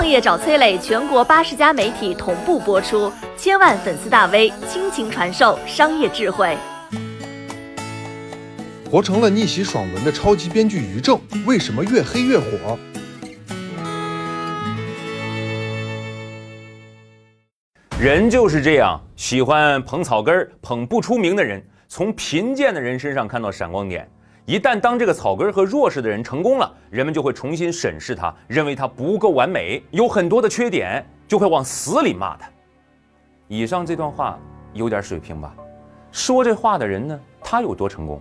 创业找崔磊，全国八十家媒体同步播出，千万粉丝大 V 倾情传授商业智慧。活成了逆袭爽文的超级编剧于正，为什么越黑越火？人就是这样，喜欢捧草根儿、捧不出名的人，从贫贱的人身上看到闪光点。一旦当这个草根和弱势的人成功了，人们就会重新审视他，认为他不够完美，有很多的缺点，就会往死里骂他。以上这段话有点水平吧？说这话的人呢，他有多成功？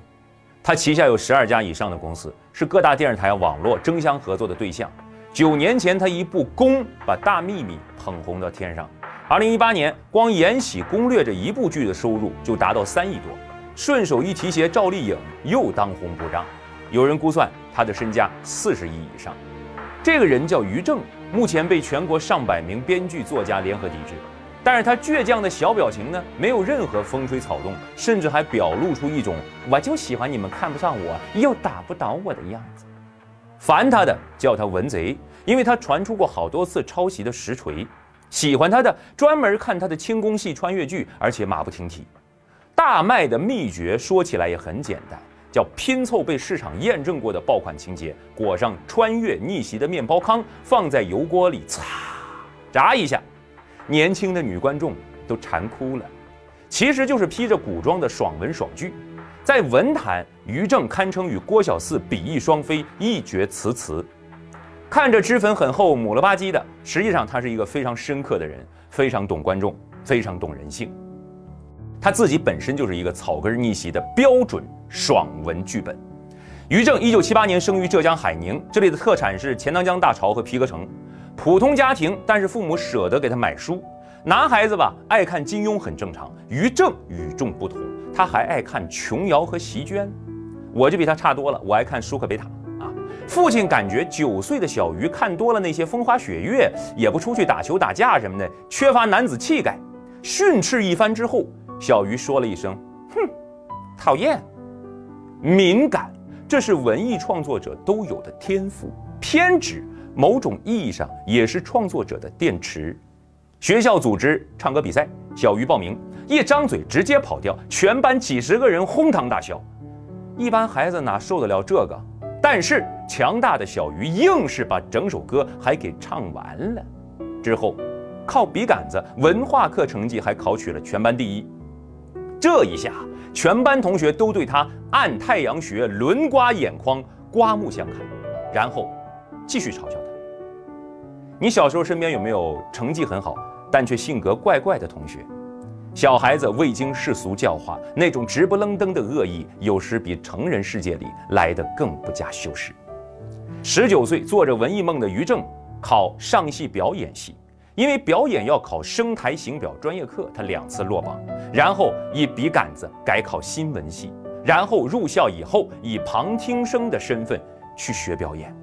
他旗下有十二家以上的公司，是各大电视台网络争相合作的对象。九年前，他一部《宫》把《大秘密》捧红到天上。二零一八年，光《延禧攻略》这一部剧的收入就达到三亿多。顺手一提携赵丽颖，又当红不让。有人估算他的身价四十亿以上。这个人叫于正，目前被全国上百名编剧作家联合抵制。但是他倔强的小表情呢，没有任何风吹草动，甚至还表露出一种我就喜欢你们看不上我，又打不倒我的样子。烦他的叫他文贼，因为他传出过好多次抄袭的实锤；喜欢他的专门看他的轻功戏穿越剧，而且马不停蹄。大卖的秘诀说起来也很简单，叫拼凑被市场验证过的爆款情节，裹上穿越逆袭的面包糠，放在油锅里擦炸一下，年轻的女观众都馋哭了。其实就是披着古装的爽文爽剧，在文坛，于正堪称与郭小四比翼双飞，一决雌雌。看着脂粉很厚、母了吧唧的，实际上他是一个非常深刻的人，非常懂观众，非常懂人性。他自己本身就是一个草根逆袭的标准爽文剧本。于正一九七八年生于浙江海宁，这里的特产是钱塘江大潮和皮革城。普通家庭，但是父母舍得给他买书。男孩子吧，爱看金庸很正常。于正与众不同，他还爱看琼瑶和席绢。我就比他差多了，我爱看舒克贝塔啊。父亲感觉九岁的小鱼看多了那些风花雪月，也不出去打球打架什么的，缺乏男子气概。训斥一番之后。小鱼说了一声：“哼，讨厌。”敏感，这是文艺创作者都有的天赋。偏执，某种意义上也是创作者的电池。学校组织唱歌比赛，小鱼报名，一张嘴直接跑调，全班几十个人哄堂大笑。一般孩子哪受得了这个？但是强大的小鱼硬是把整首歌还给唱完了。之后，靠笔杆子，文化课成绩还考取了全班第一。这一下，全班同学都对他按太阳穴、轮刮眼眶，刮目相看，然后继续嘲笑他。你小时候身边有没有成绩很好，但却性格怪怪的同学？小孩子未经世俗教化，那种直不愣登的恶意，有时比成人世界里来的更不加修饰。十九岁做着文艺梦的于正，考上戏表演系。因为表演要考声台形表专业课，他两次落榜，然后以笔杆子改考新闻系，然后入校以后以旁听生的身份去学表演。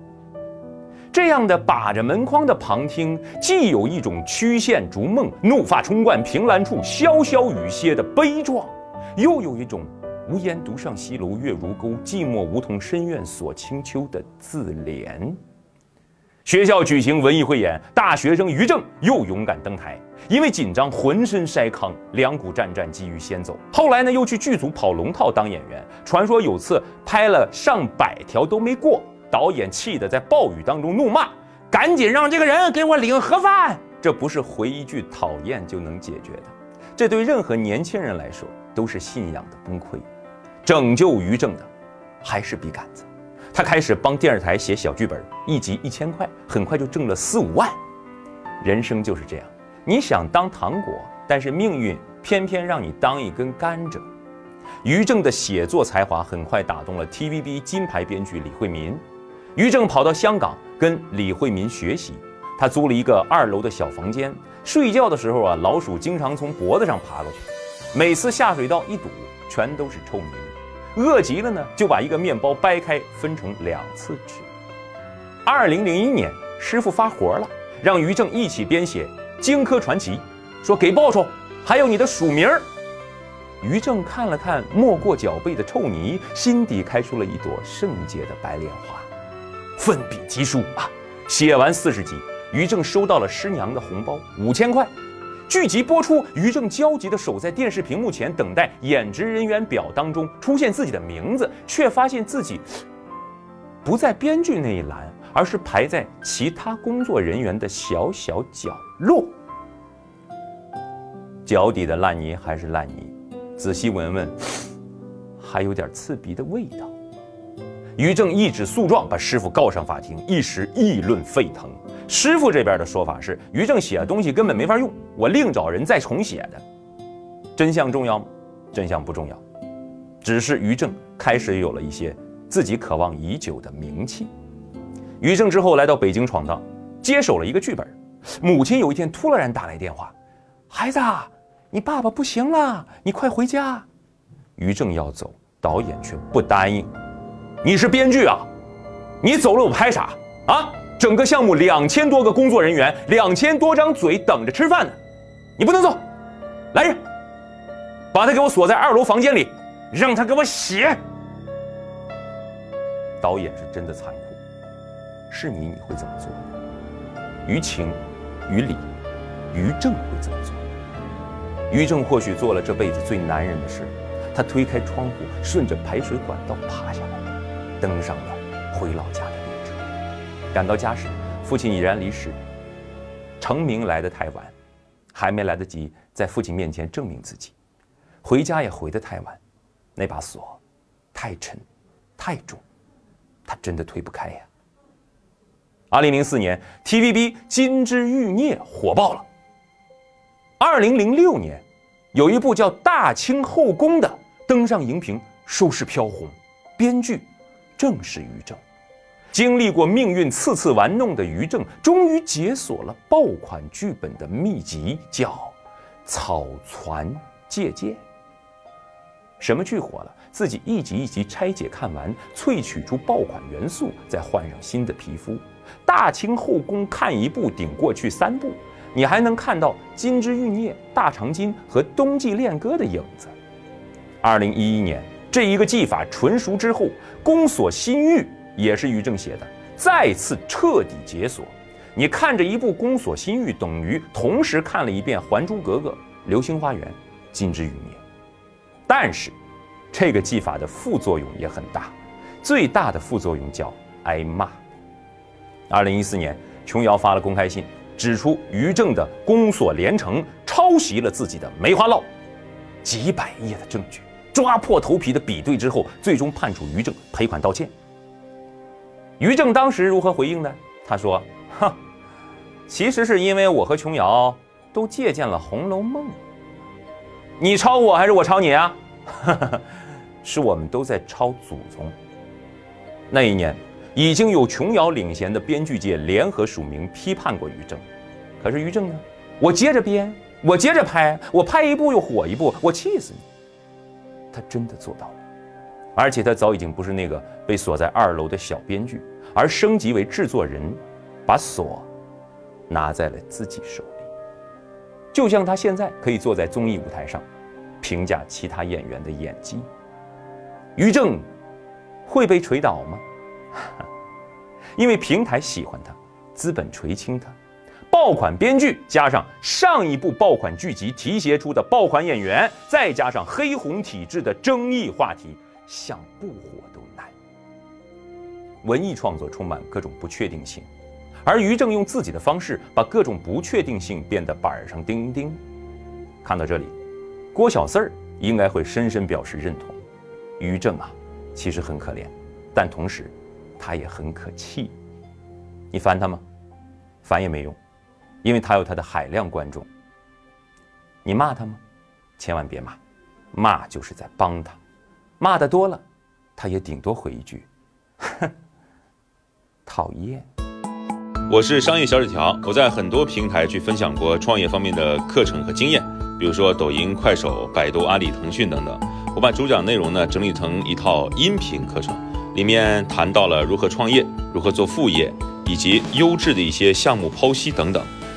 这样的把着门框的旁听，既有一种曲线逐梦、怒发冲冠、凭栏处潇潇雨歇的悲壮，又有一种无言独上西楼月如钩、寂寞梧桐深院锁清秋的自怜。学校举行文艺汇演，大学生于正又勇敢登台，因为紧张浑身筛糠，两股战战急于先走。后来呢，又去剧组跑龙套当演员。传说有次拍了上百条都没过，导演气得在暴雨当中怒骂：“赶紧让这个人给我领盒饭！”这不是回一句讨厌就能解决的，这对任何年轻人来说都是信仰的崩溃。拯救于正的，还是笔杆子。他开始帮电视台写小剧本，一集一千块，很快就挣了四五万。人生就是这样，你想当糖果，但是命运偏偏让你当一根甘蔗。于正的写作才华很快打动了 TVB 金牌编剧李惠民，于正跑到香港跟李惠民学习。他租了一个二楼的小房间，睡觉的时候啊，老鼠经常从脖子上爬过去，每次下水道一堵，全都是臭泥。饿极了呢，就把一个面包掰开，分成两次吃。二零零一年，师傅发活了，让于正一起编写《荆轲传奇》，说给报酬，还有你的署名儿。于正看了看没过脚背的臭泥，心底开出了一朵圣洁的白莲花，奋笔疾书啊！写完四十集，于正收到了师娘的红包五千块。剧集播出，于正焦急地守在电视屏幕前，等待演职人员表当中出现自己的名字，却发现自己不在编剧那一栏，而是排在其他工作人员的小小角落。脚底的烂泥还是烂泥，仔细闻闻，还有点刺鼻的味道。于正一纸诉状把师傅告上法庭，一时议论沸腾。师傅这边的说法是，于正写的东西根本没法用，我另找人再重写的。真相重要吗？真相不重要，只是于正开始有了一些自己渴望已久的名气。于正之后来到北京闯荡，接手了一个剧本。母亲有一天突然打来电话：“孩子，你爸爸不行了，你快回家。”于正要走，导演却不答应。你是编剧啊，你走了我拍啥啊？整个项目两千多个工作人员，两千多张嘴等着吃饭呢，你不能走，来人，把他给我锁在二楼房间里，让他给我写。导演是真的残酷，是你你会怎么做？于情，于理，于正会怎么做？于正或许做了这辈子最男人的事，他推开窗户，顺着排水管道爬下来。登上了回老家的，赶到家时，父亲已然离世。成名来得太晚，还没来得及在父亲面前证明自己，回家也回得太晚，那把锁太沉，太重，他真的推不开呀。二零零四年，TVB《金枝欲孽》火爆了。二零零六年，有一部叫《大清后宫》的登上荧屏，收视飘红，编剧。正是于正，经历过命运次次玩弄的于正，终于解锁了爆款剧本的秘籍，叫“草船借箭”。什么剧火了？自己一集一集拆解看完，萃取出爆款元素，再换上新的皮肤。大清后宫看一部顶过去三部，你还能看到《金枝玉孽》《大长今》和《冬季恋歌》的影子。二零一一年。这一个技法纯熟之后，宫锁心玉也是于正写的，再次彻底解锁。你看着一部宫锁心玉，等于同时看了一遍《还珠格格》《流星花园》《金枝玉孽》。但是，这个技法的副作用也很大，最大的副作用叫挨骂。二零一四年，琼瑶发了公开信，指出于正的宫锁连城抄袭了自己的《梅花烙》，几百页的证据。抓破头皮的比对之后，最终判处于正赔款道歉。于正当时如何回应呢？他说：“哼，其实是因为我和琼瑶都借鉴了《红楼梦》，你抄我还是我抄你啊？哈 哈是我们都在抄祖宗。”那一年，已经有琼瑶领衔的编剧界联合署名批判过于正，可是于正呢？我接着编，我接着拍，我拍一部又火一部，我气死你！他真的做到了，而且他早已经不是那个被锁在二楼的小编剧，而升级为制作人，把锁拿在了自己手里。就像他现在可以坐在综艺舞台上，评价其他演员的演技。于正会被锤倒吗？因为平台喜欢他，资本垂青他。爆款编剧加上上一部爆款剧集提携出的爆款演员，再加上黑红体制的争议话题，想不火都难。文艺创作充满各种不确定性，而于正用自己的方式把各种不确定性变得板上钉钉。看到这里，郭小四儿应该会深深表示认同。于正啊，其实很可怜，但同时他也很可气。你烦他吗？烦也没用。因为他有他的海量观众，你骂他吗？千万别骂，骂就是在帮他，骂的多了，他也顶多回一句，哼，讨厌。我是商业小纸条，我在很多平台去分享过创业方面的课程和经验，比如说抖音、快手、百度、阿里、腾讯等等。我把主讲内容呢整理成一套音频课程，里面谈到了如何创业、如何做副业，以及优质的一些项目剖析等等。